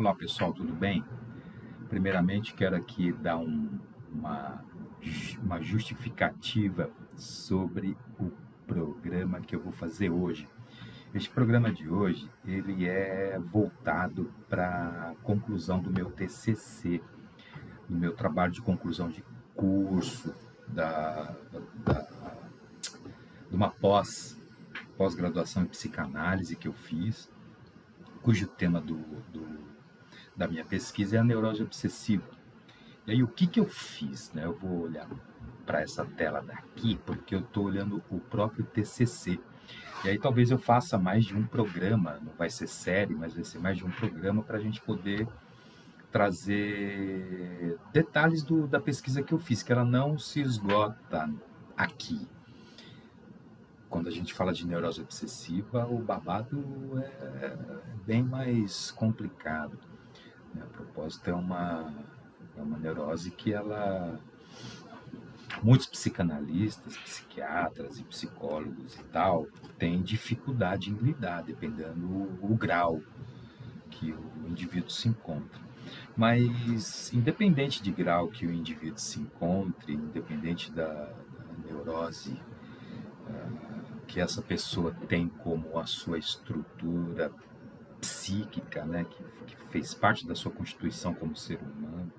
Olá pessoal, tudo bem? Primeiramente quero aqui dar um, uma, uma justificativa sobre o programa que eu vou fazer hoje. Este programa de hoje ele é voltado para a conclusão do meu TCC, do meu trabalho de conclusão de curso, da, da, de uma pós pós-graduação em psicanálise que eu fiz, cujo tema do, do, da minha pesquisa é a neurose obsessiva. E aí, o que, que eu fiz? Né? Eu vou olhar para essa tela daqui, porque eu estou olhando o próprio TCC. E aí, talvez eu faça mais de um programa, não vai ser série, mas vai ser mais de um programa para a gente poder trazer detalhes do, da pesquisa que eu fiz, que ela não se esgota aqui, quando a gente fala de neurose obsessiva, o babado é bem mais complicado. Né? A propósito, é uma, é uma neurose que ela. Muitos psicanalistas, psiquiatras e psicólogos e tal têm dificuldade em lidar, dependendo o, grau que o indivíduo se encontra. Mas, independente de grau que o indivíduo se encontre, independente da, da neurose que essa pessoa tem como a sua estrutura psíquica, né, que, que fez parte da sua constituição como ser humano,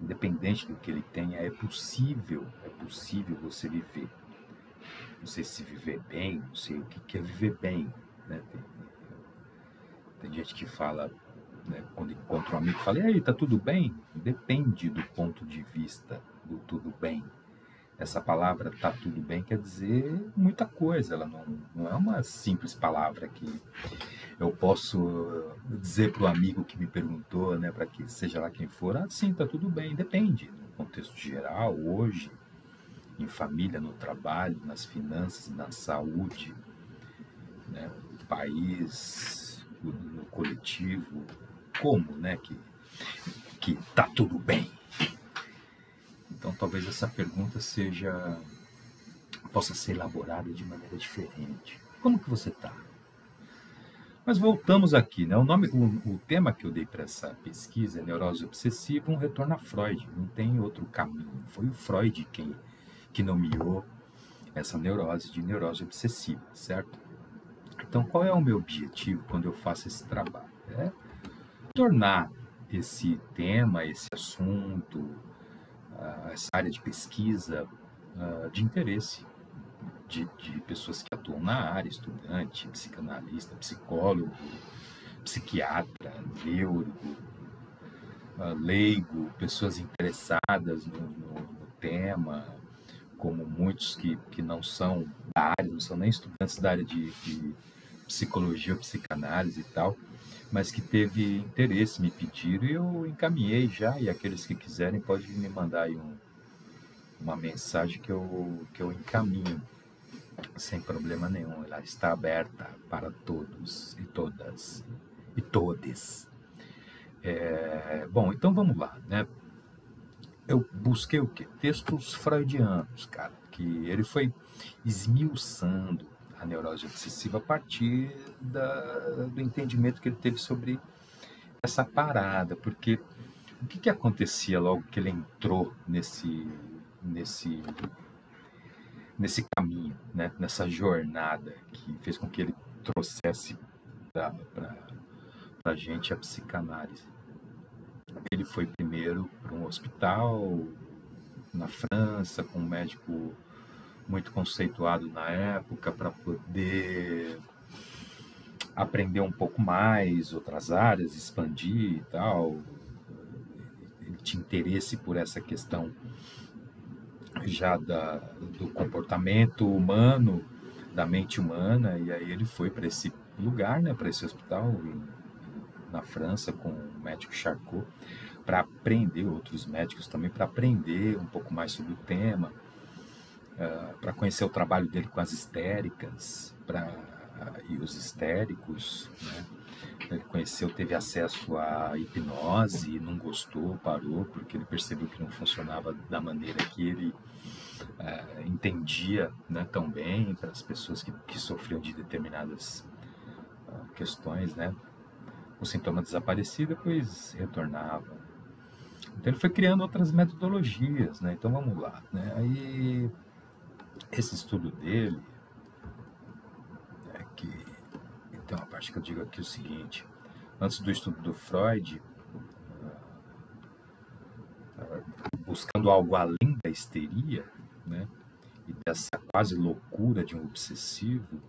independente do que ele tenha, é possível, é possível você viver. Não sei se viver bem, não sei o que é viver bem. Né? Tem, tem gente que fala, né, quando encontra um amigo, fala, e aí, tá tudo bem? Depende do ponto de vista do tudo bem. Essa palavra tá tudo bem quer dizer muita coisa, ela não, não é uma simples palavra que eu posso dizer para o amigo que me perguntou, né, para que seja lá quem for, ah, sim, tá tudo bem, depende. No contexto geral, hoje, em família, no trabalho, nas finanças, na saúde, né, país, no coletivo, como, né, que, que tá tudo bem. Então talvez essa pergunta seja possa ser elaborada de maneira diferente. Como que você está? Mas voltamos aqui, né? O nome, o, o tema que eu dei para essa pesquisa é neurose obsessiva, um retorno a Freud. Não tem outro caminho. Foi o Freud quem que nomeou essa neurose de neurose obsessiva, certo? Então, qual é o meu objetivo quando eu faço esse trabalho? É tornar esse tema, esse assunto, essa área de pesquisa uh, de interesse de, de, pessoas que atuam na área, estudante, psicanalista, psicólogo, psiquiatra, neuro, uh, leigo, pessoas interessadas no, no, no, tema, como muitos que, que não são da área, não são nem estudantes da área de, de psicologia ou psicanálise e tal, mas que teve interesse, me pediram e eu encaminhei já. E aqueles que quiserem podem me mandar aí um, uma mensagem que eu, que eu encaminho sem problema nenhum. Ela está aberta para todos e todas e todes. É, bom, então vamos lá, né? Eu busquei o quê? Textos freudianos, cara, que ele foi esmiuçando a neurose obsessiva a partir da, do entendimento que ele teve sobre essa parada, porque o que, que acontecia logo que ele entrou nesse nesse nesse caminho, né? nessa jornada que fez com que ele trouxesse para a gente a psicanálise. Ele foi primeiro para um hospital na França com um médico muito conceituado na época para poder aprender um pouco mais outras áreas, expandir e tal. Ele tinha interesse por essa questão já da, do comportamento humano, da mente humana, e aí ele foi para esse lugar, né, para esse hospital na França com o médico Charcot, para aprender, outros médicos também, para aprender um pouco mais sobre o tema uh, para conhecer o trabalho dele com as histéricas pra, uh, e os histéricos. Né? Ele conheceu, teve acesso à hipnose, não gostou, parou, porque ele percebeu que não funcionava da maneira que ele uh, entendia né, tão bem para as pessoas que, que sofriam de determinadas questões, né? o sintoma desaparecia, depois retornava. Então ele foi criando outras metodologias, né? Então vamos lá, né? Aí esse estudo dele é que então a parte que eu digo aqui é o seguinte: antes do estudo do Freud, buscando algo além da histeria, né? E dessa quase loucura de um obsessivo,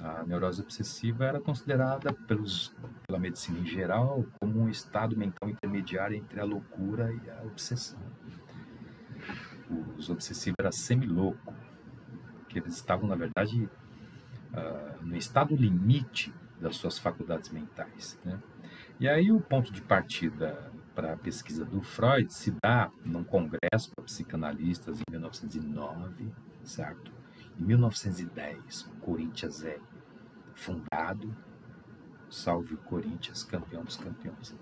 a neurose obsessiva era considerada pelos, pela medicina em geral como um estado mental intermediário entre a loucura e a obsessão. Os obsessivos eram semi-loucos, que eles estavam, na verdade, uh, no estado limite das suas faculdades mentais. Né? E aí o ponto de partida para a pesquisa do Freud se dá num congresso para psicanalistas em 1909, certo? Em 1910, o Corinthians é fundado, salve o Corinthians, campeão dos campeões.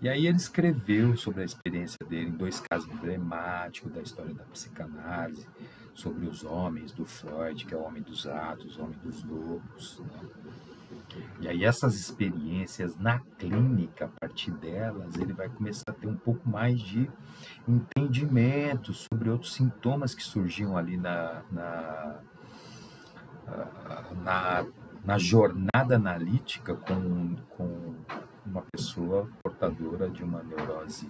E aí ele escreveu sobre a experiência dele em dois casos emblemáticos da história da psicanálise, sobre os homens do Freud, que é o homem dos atos, o homem dos lobos. Né? E aí essas experiências na clínica, a partir delas, ele vai começar a ter um pouco mais de entendimento sobre outros sintomas que surgiam ali na, na, na, na jornada analítica com, com uma pessoa portadora de uma neurose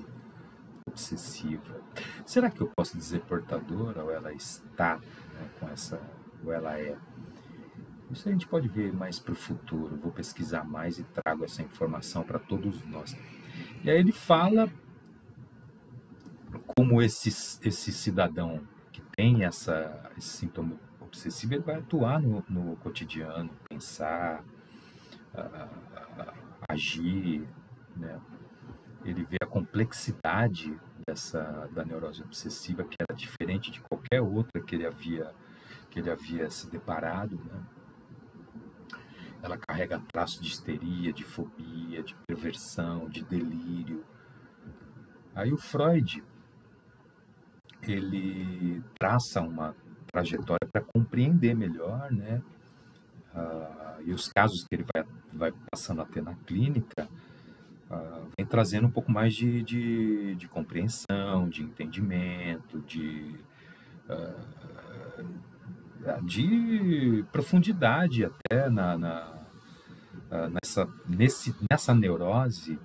obsessiva. Será que eu posso dizer portadora ou ela está né, com essa, ou ela é? Isso a gente pode ver mais para o futuro. Vou pesquisar mais e trago essa informação para todos nós. E aí ele fala como esse, esse cidadão que tem essa, esse sintoma obsessivo ele vai atuar no, no cotidiano, pensar, uh, agir, né? Ele vê complexidade dessa da neurose obsessiva que era diferente de qualquer outra que ele havia que ele havia se deparado, né? ela carrega traços de histeria, de fobia, de perversão, de delírio. Aí o Freud ele traça uma trajetória para compreender melhor, né? Uh, e os casos que ele vai, vai passando a ter na clínica uh, vem trazendo um pouco mais de, de, de compreensão, de entendimento, de uh, de profundidade até na, na ah, nessa, nesse, nessa neurose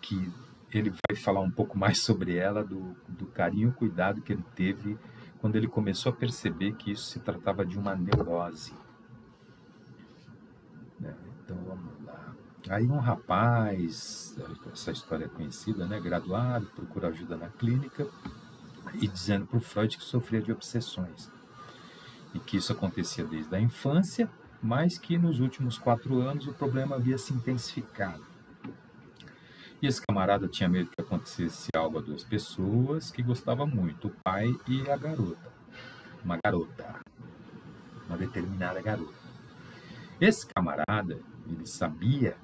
que ele vai falar um pouco mais sobre ela, do, do carinho e cuidado que ele teve quando ele começou a perceber que isso se tratava de uma neurose. Né? Então vamos lá. Aí um rapaz, essa história é conhecida, né? graduado, procura ajuda na clínica e dizendo para o Freud que sofria de obsessões e que isso acontecia desde a infância, mas que nos últimos quatro anos o problema havia se intensificado. E esse camarada tinha medo que acontecesse algo a duas pessoas que gostava muito, o pai e a garota. Uma garota. Uma determinada garota. Esse camarada, ele sabia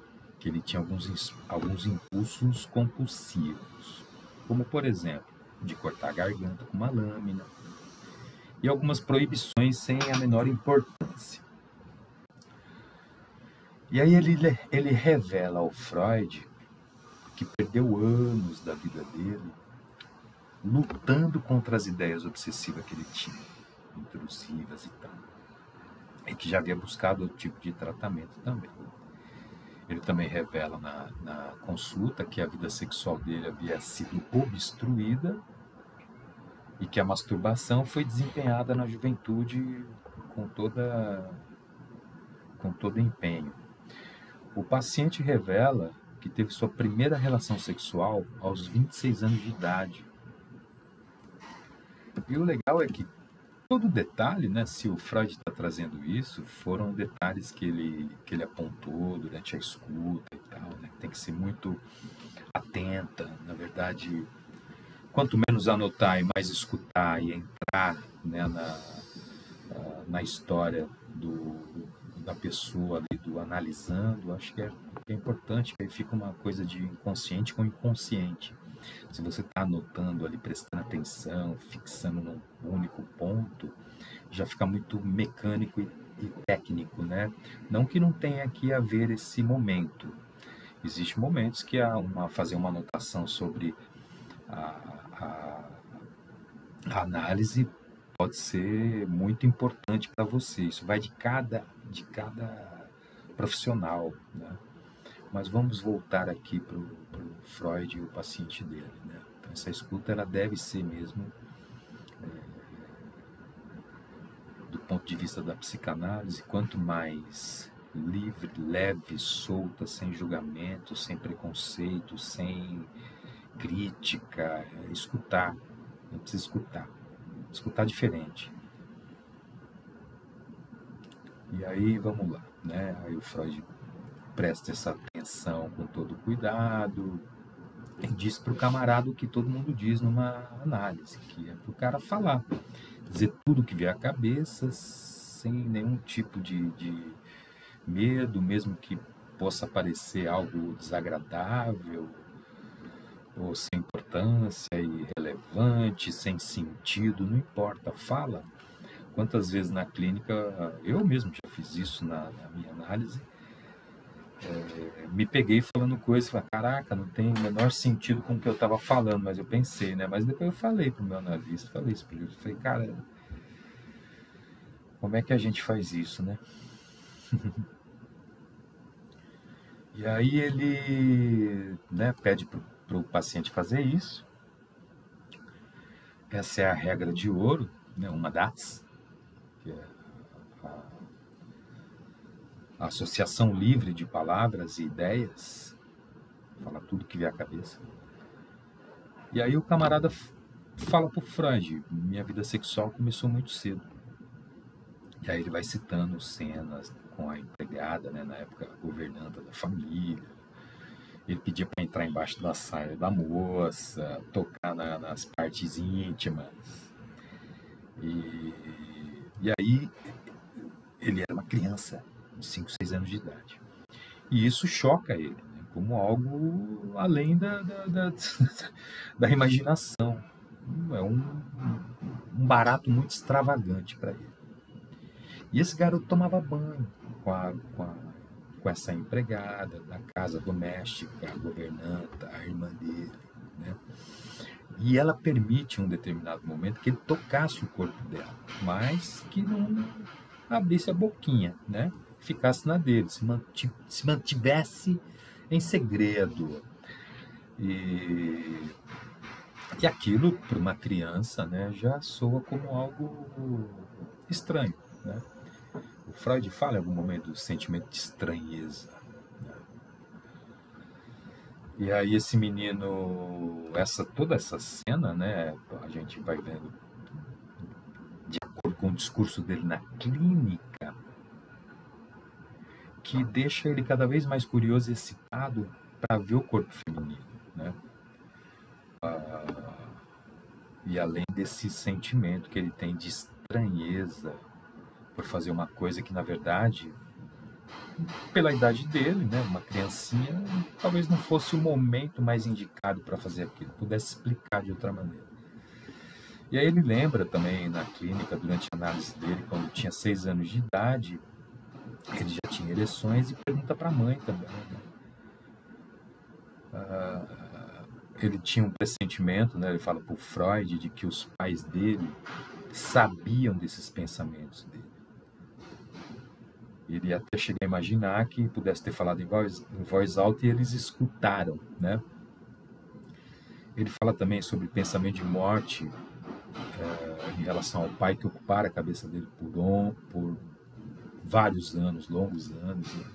que ele tinha alguns, alguns impulsos compulsivos, como por exemplo, de cortar a garganta com uma lâmina, e algumas proibições sem a menor importância. E aí ele, ele revela ao Freud que perdeu anos da vida dele lutando contra as ideias obsessivas que ele tinha, intrusivas e tal. E que já havia buscado outro tipo de tratamento também. Ele também revela na, na consulta que a vida sexual dele havia sido obstruída e que a masturbação foi desempenhada na juventude com toda com todo empenho. O paciente revela que teve sua primeira relação sexual aos 26 anos de idade. E o legal é que todo detalhe, né, se o Freud está trazendo isso, foram detalhes que ele, que ele apontou durante a escuta e tal, né, tem que ser muito atenta, na verdade, quanto menos anotar e mais escutar e entrar né, na, na história do, da pessoa ali, do analisando, acho que é, é importante, que aí fica uma coisa de inconsciente com inconsciente. Se você está anotando ali, prestando atenção, fixando num único ponto, já fica muito mecânico e, e técnico, né? Não que não tenha que haver esse momento, Existem momentos que há uma, fazer uma anotação sobre a, a, a análise pode ser muito importante para você. Isso vai de cada, de cada profissional. Né? Mas vamos voltar aqui para o Freud e o paciente dele. Né? Então, essa escuta ela deve ser mesmo é, do ponto de vista da psicanálise, quanto mais livre, leve, solta, sem julgamento, sem preconceito, sem crítica, é escutar, não precisa escutar, escutar diferente. E aí vamos lá, né? Aí o Freud presta essa atenção com todo cuidado e diz para o camarada o que todo mundo diz numa análise, que é para o cara falar, dizer tudo que vier à cabeça, sem nenhum tipo de, de medo, mesmo que possa parecer algo desagradável, ou sem importância, irrelevante, sem sentido, não importa, fala. Quantas vezes na clínica, eu mesmo já fiz isso na, na minha análise, é, me peguei falando coisas, falei, caraca, não tem o menor sentido com o que eu estava falando, mas eu pensei, né? Mas depois eu falei para o meu analista, falei isso para ele, falei, cara, como é que a gente faz isso, né? e aí ele né, pede para o paciente fazer isso. Essa é a regra de ouro, né, uma das, que é associação livre de palavras e ideias, fala tudo que vier à cabeça. E aí o camarada fala para o Freud, minha vida sexual começou muito cedo. E aí ele vai citando cenas com a empregada, né, na época governanta da família, ele pedia para entrar embaixo da saia da moça, tocar na, nas partes íntimas. E, e aí ele era uma criança, 5, 6 anos de idade. E isso choca ele, né, como algo além da, da, da, da imaginação. É um, um barato muito extravagante para ele. E esse garoto tomava banho com a, com a com essa empregada da casa doméstica, a governanta, a irmã dele, né? E ela permite em um determinado momento que ele tocasse o corpo dela, mas que não abrisse a boquinha, né? Ficasse na dele, se, se mantivesse em segredo. E, e aquilo, para uma criança, né, já soa como algo estranho, né? O Freud fala em algum momento do sentimento de estranheza. Né? E aí esse menino, essa toda essa cena, né, a gente vai vendo de acordo com o discurso dele na clínica, que deixa ele cada vez mais curioso e excitado para ver o corpo feminino, né? Ah, e além desse sentimento que ele tem de estranheza por fazer uma coisa que, na verdade, pela idade dele, né, uma criancinha, talvez não fosse o momento mais indicado para fazer aquilo, pudesse explicar de outra maneira. E aí ele lembra também na clínica, durante a análise dele, quando tinha seis anos de idade, ele já tinha ereções e pergunta para a mãe também. Ah, ele tinha um pressentimento, né, ele fala para Freud, de que os pais dele sabiam desses pensamentos dele. Ele até chegar a imaginar que pudesse ter falado em voz, em voz alta e eles escutaram, né? Ele fala também sobre pensamento de morte é, em relação ao pai que ocupara a cabeça dele por, on, por vários anos, longos anos. Né?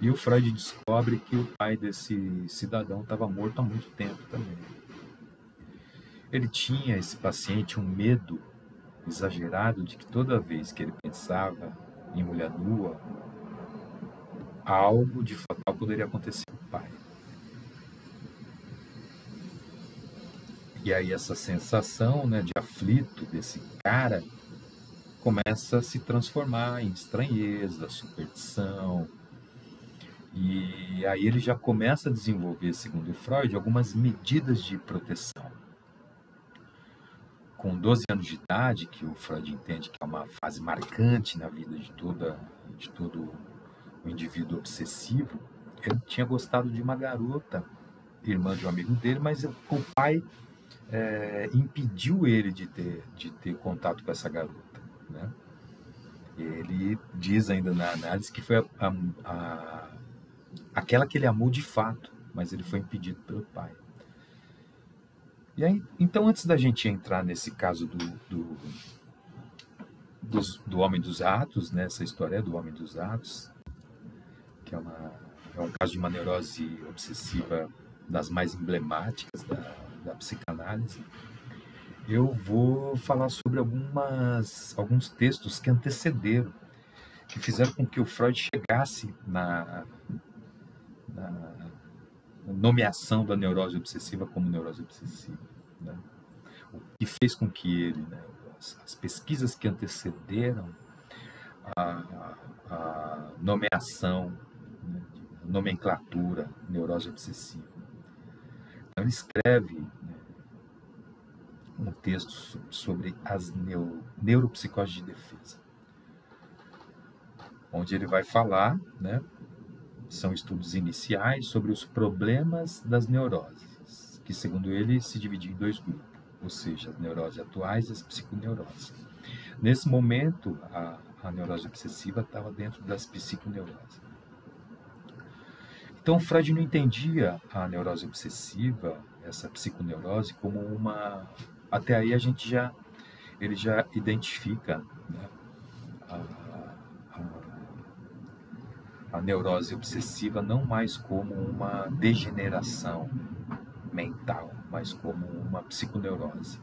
E o Freud descobre que o pai desse cidadão estava morto há muito tempo também. Ele tinha, esse paciente, um medo exagerado de que toda vez que ele pensava em mulher nua, algo de fatal poderia acontecer com o pai. E aí essa sensação né, de aflito desse cara começa a se transformar em estranheza, superstição. E aí ele já começa a desenvolver, segundo Freud, algumas medidas de proteção com 12 anos de idade, que o Freud entende que é uma fase marcante na vida de, toda, de todo o indivíduo obsessivo, ele tinha gostado de uma garota, irmã de um amigo dele, mas o pai é, impediu ele de ter, de ter contato com essa garota. Né? Ele diz ainda na análise que foi a, a, a, aquela que ele amou de fato, mas ele foi impedido pelo pai. E aí, então, antes da gente entrar nesse caso do, do, do Homem dos Atos, né, essa história do Homem dos Atos, que é, uma, é um caso de uma neurose obsessiva das mais emblemáticas da, da psicanálise, eu vou falar sobre algumas, alguns textos que antecederam, que fizeram com que o Freud chegasse na, na nomeação da neurose obsessiva como neurose obsessiva. Né? O que fez com que ele, né, as, as, pesquisas que antecederam a, a nomeação, né, nomenclatura neurose obsessiva. Então, ele escreve um texto sobre as neuro, neuropsicoses de defesa, onde ele vai falar né, são estudos iniciais sobre os problemas das neuroses, que, segundo ele, se dividem em dois grupos, ou seja, as neuroses atuais e as psiconeuroses. Nesse momento, a, a neurose obsessiva estava dentro das psiconeuroses. Então, Freud não entendia a neurose obsessiva, essa psiconeurose, como uma. Até aí a gente já. Ele já identifica né, a, a neurose obsessiva não mais como uma degeneração mental, mas como uma psiconeurose.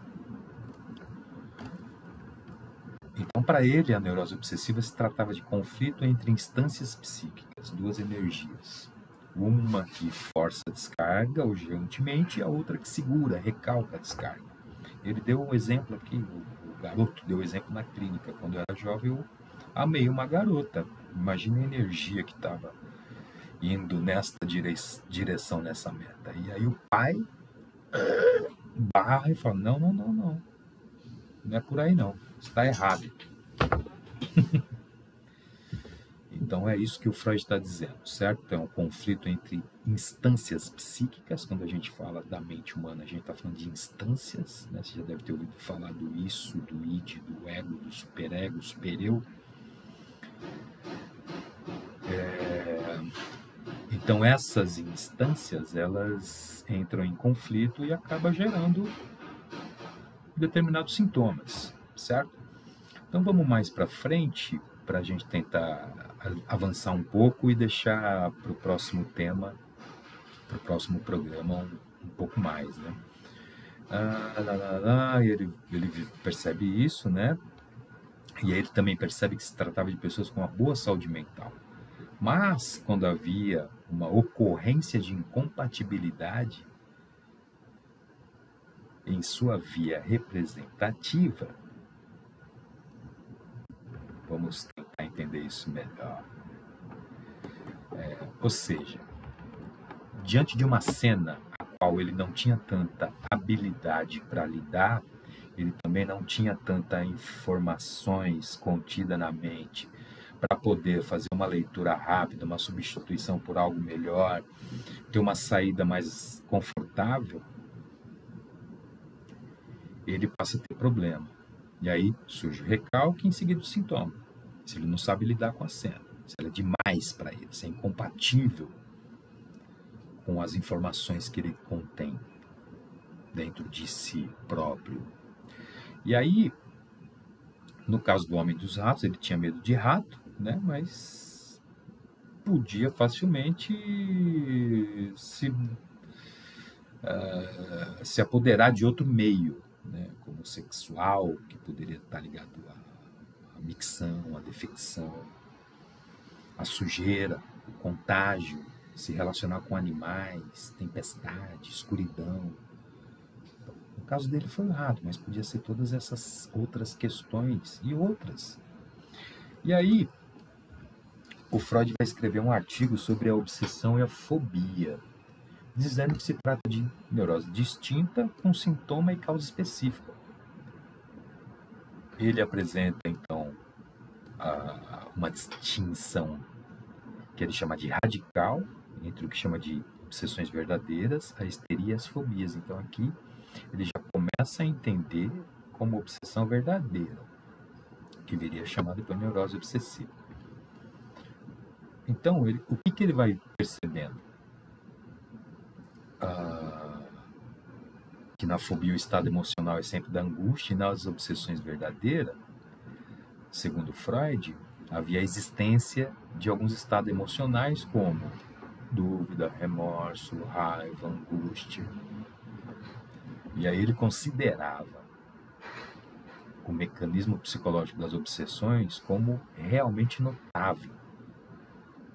Então, para ele, a neurose obsessiva se tratava de conflito entre instâncias psíquicas, duas energias. Uma que força a descarga urgentemente e a outra que segura, recalca a descarga. Ele deu um exemplo aqui, o garoto deu um exemplo na clínica. Quando eu era jovem, eu amei uma garota. Imagina a energia que estava indo nesta direção, nessa meta. E aí o pai barra e fala: não, não, não, não. Não é por aí não. Está errado. Então é isso que o Freud está dizendo, certo? É um conflito entre instâncias psíquicas. Quando a gente fala da mente humana, a gente está falando de instâncias. Né? Você já deve ter ouvido falar do isso, do id, do ego, do superego, supereu é, então essas instâncias elas entram em conflito e acaba gerando determinados sintomas, certo? Então vamos mais para frente para a gente tentar avançar um pouco e deixar para o próximo tema, para o próximo programa um, um pouco mais, né? Ah, lá, lá, lá, ele, ele percebe isso, né? E aí ele também percebe que se tratava de pessoas com uma boa saúde mental. Mas, quando havia uma ocorrência de incompatibilidade em sua via representativa, vamos tentar entender isso melhor. É, ou seja, diante de uma cena a qual ele não tinha tanta habilidade para lidar, ele também não tinha tanta informações contida na mente para poder fazer uma leitura rápida, uma substituição por algo melhor, ter uma saída mais confortável, ele passa a ter problema. E aí surge o recalque e em seguida o sintoma. Se ele não sabe lidar com a cena, se ela é demais para ele, se é incompatível com as informações que ele contém dentro de si próprio. E aí, no caso do homem dos ratos, ele tinha medo de rato, né? Mas podia facilmente se, uh, se apoderar de outro meio, né? Como sexual, que poderia estar ligado à, à micção, à defecção, à sujeira, o contágio, se relacionar com animais, tempestade, escuridão, caso dele foi errado, mas podia ser todas essas outras questões e outras. E aí, o Freud vai escrever um artigo sobre a obsessão e a fobia, dizendo que se trata de neurose distinta com sintoma e causa específica. Ele apresenta, então, uma distinção que ele chama de radical entre o que chama de obsessões verdadeiras, a histeria e as fobias. Então aqui ele já começa a entender como obsessão verdadeira, que viria chamada depois neurose obsessiva. Então, ele, o que, que ele vai percebendo? Ah, que na fobia o estado emocional é sempre da angústia e nas obsessões verdadeiras, segundo Freud, havia a existência de alguns estados emocionais como dúvida, remorso, raiva, angústia. E aí ele considerava o mecanismo psicológico das obsessões como realmente notável.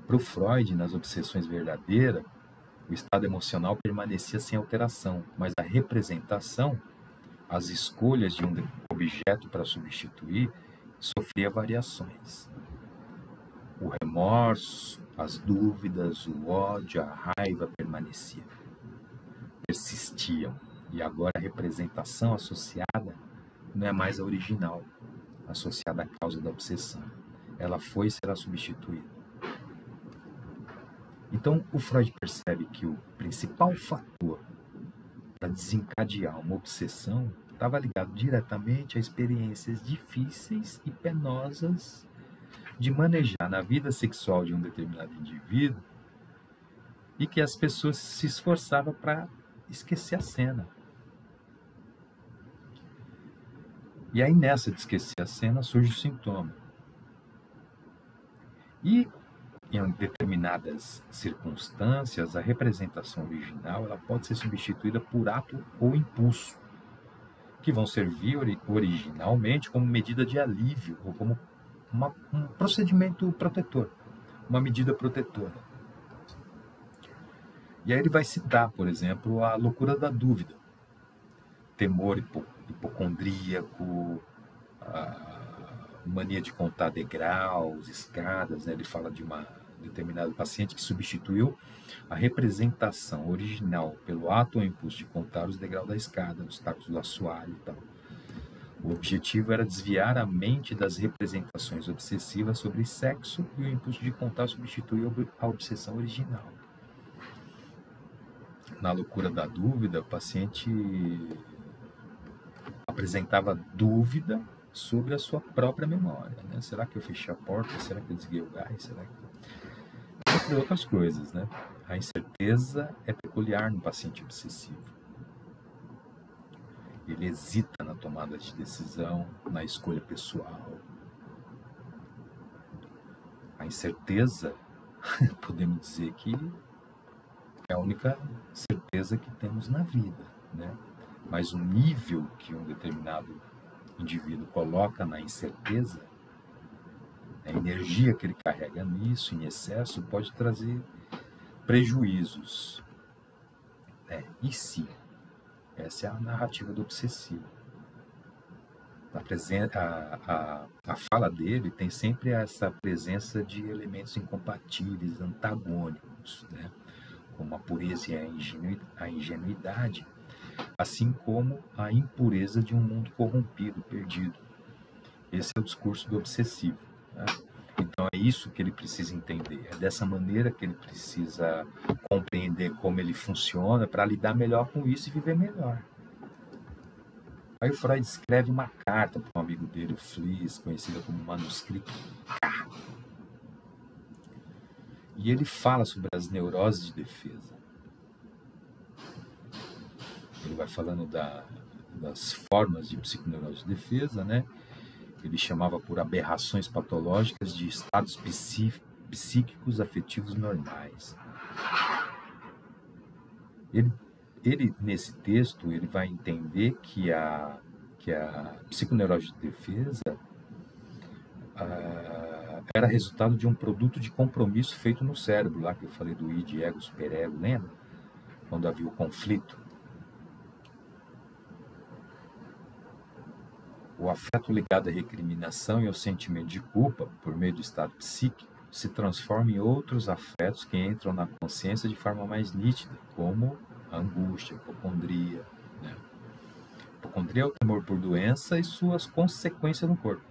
Para o Freud, nas obsessões verdadeiras, o estado emocional permanecia sem alteração, mas a representação, as escolhas de um objeto para substituir, sofria variações. O remorso, as dúvidas, o ódio, a raiva permaneciam, persistiam, e agora a representação associada não é mais a original, associada à causa da obsessão. Ela foi e será substituída. Então, o Freud percebe que o principal fator para desencadear uma obsessão estava ligado diretamente a experiências difíceis e penosas de manejar na vida sexual de um determinado indivíduo e que as pessoas se esforçavam para esquecer a cena. E aí nessa de esquecer a cena surge o sintoma. E em determinadas circunstâncias, a representação original ela pode ser substituída por ato ou impulso, que vão servir originalmente como medida de alívio ou como uma, um procedimento protetor, uma medida protetora. E aí ele vai citar, por exemplo, a loucura da dúvida, temor hipocondríaco, mania de contar degraus, escadas, né? ele fala de uma determinado paciente que substituiu a representação original pelo ato ou impulso de contar os degraus da escada, os tacos do assoalho e tal. O objetivo era desviar a mente das representações obsessivas sobre sexo e o impulso de contar substituiu a obsessão original. Na loucura da dúvida, o paciente apresentava dúvida sobre a sua própria memória. Né? Será que eu fechei a porta? Será que eu desliguei o gás? Será que... Entre outras coisas, né? A incerteza é peculiar no paciente obsessivo. Ele hesita na tomada de decisão, na escolha pessoal. A incerteza, podemos dizer que é a única certeza que temos na vida, né? Mas o nível que um determinado indivíduo coloca na incerteza, a energia que ele carrega nisso, em excesso, pode trazer prejuízos. É, e se? Essa é a narrativa do obsessivo. A, a, a, a fala dele tem sempre essa presença de elementos incompatíveis, antagônicos, né? como a pureza e a ingenuidade, assim como a impureza de um mundo corrompido, perdido. Esse é o discurso do obsessivo. Né? Então é isso que ele precisa entender. É dessa maneira que ele precisa compreender como ele funciona para lidar melhor com isso e viver melhor. Aí o Freud escreve uma carta para um amigo dele, o Fliss, conhecida como manuscrito K. E ele fala sobre as neuroses de defesa ele vai falando da, das formas de psiconeurose de defesa, né? Ele chamava por aberrações patológicas de estados psíquicos afetivos normais. Ele, ele nesse texto ele vai entender que a que a psiconeurose de defesa ah, era resultado de um produto de compromisso feito no cérebro, lá que eu falei do id, ego, superego, lembra? Quando havia o conflito O afeto ligado à recriminação e ao sentimento de culpa, por meio do estado psíquico, se transforma em outros afetos que entram na consciência de forma mais nítida, como a angústia, a hipocondria. Né? Hipocondria é o temor por doença e suas consequências no corpo.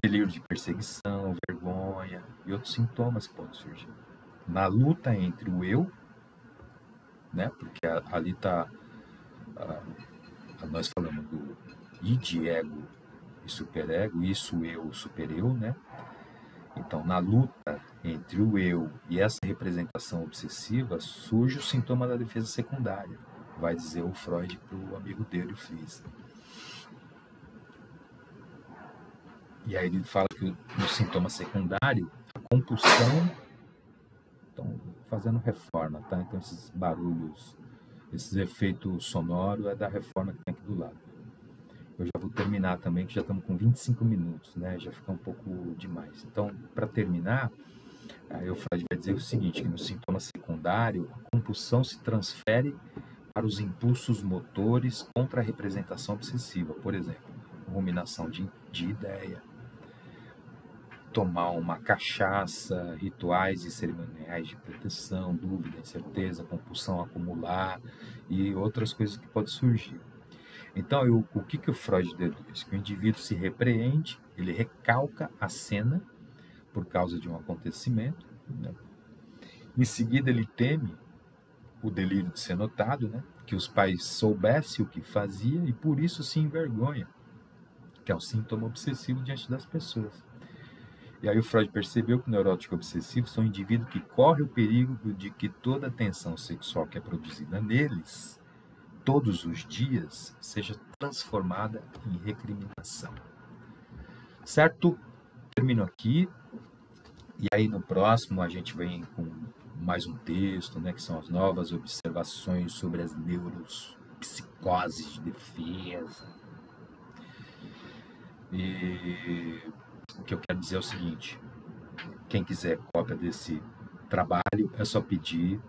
Delírio de perseguição, vergonha e outros sintomas que podem surgir. na luta entre o eu, né? Porque ali está nós falamos do id, ego e superego, isso eu, supereu, né? Então, na luta entre o eu e essa representação obsessiva, surge o sintoma da defesa secundária, vai dizer o Freud para o amigo dele, o Fries. E aí ele fala que no sintoma secundário, a compulsão. Então, fazendo reforma, tá? Então, esses barulhos, esses efeitos sonoros é da reforma que tem aqui do lado. Eu já vou terminar também, que já estamos com 25 minutos, né? Já fica um pouco demais. Então, para terminar, aí o Freud vai dizer o seguinte, que no sintoma secundário, a compulsão se transfere para os impulsos motores contra a representação obsessiva, por exemplo, ruminação de, de ideia, tomar uma cachaça, rituais e cerimoniais de proteção, dúvida, incerteza, compulsão acumular e outras coisas que podem surgir. Então, eu, o que, que o Freud deduz? Que o indivíduo se repreende, ele recalca a cena por causa de um acontecimento. Né? Em seguida, ele teme o delírio de ser notado, né? que os pais soubessem o que fazia e por isso se envergonha, que é um sintoma obsessivo diante das pessoas. E aí o Freud percebeu que o neurótico obsessivo são indivíduos que correm o perigo de que toda a tensão sexual que é produzida neles todos os dias seja transformada em recriminação. Certo? Termino aqui. E aí no próximo a gente vem com mais um texto, né, que são as novas observações sobre as neuropsicoses de defesa. E o que eu quero dizer é o seguinte: quem quiser cópia desse trabalho é só pedir,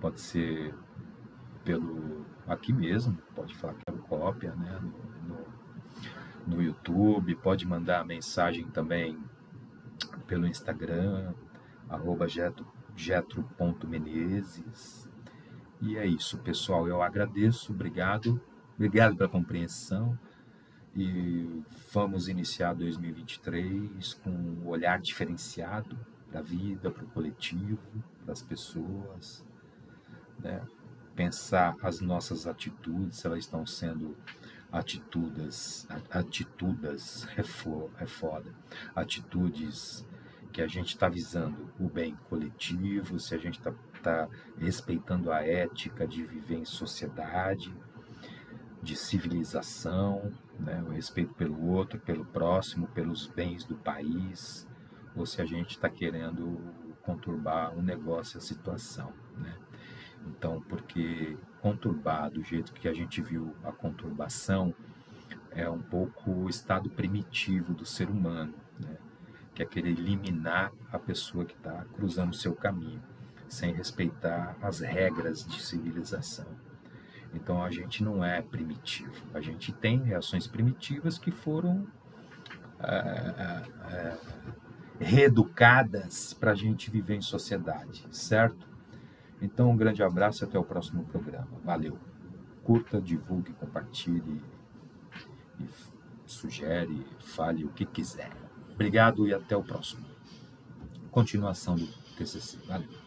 pode ser pelo aqui mesmo, pode falar que é cópia, né? No, no, no YouTube, pode mandar mensagem também pelo Instagram, arroba getro.menezes. E é isso, pessoal. Eu agradeço, obrigado. Obrigado pela compreensão. E vamos iniciar 2023 com um olhar diferenciado para a vida, para o coletivo, para as pessoas. Né? Pensar as nossas atitudes, se elas estão sendo atitudes, atitudes é, é foda, atitudes que a gente está visando o bem coletivo, se a gente está tá respeitando a ética de viver em sociedade, de civilização, né, o respeito pelo outro, pelo próximo, pelos bens do país, ou se a gente está querendo conturbar o um negócio, a situação. Né? Então, porque conturbar do jeito que a gente viu a conturbação é um pouco o estado primitivo do ser humano, né? que é querer eliminar a pessoa que está cruzando o seu caminho, sem respeitar as regras de civilização. Então a gente não é primitivo, a gente tem reações primitivas que foram é, é, reeducadas para a gente viver em sociedade, certo? Então, um grande abraço e até o próximo programa. Valeu. Curta, divulgue, compartilhe e sugere, fale o que quiser. Obrigado e até o próximo. Continuação do TCC. Valeu.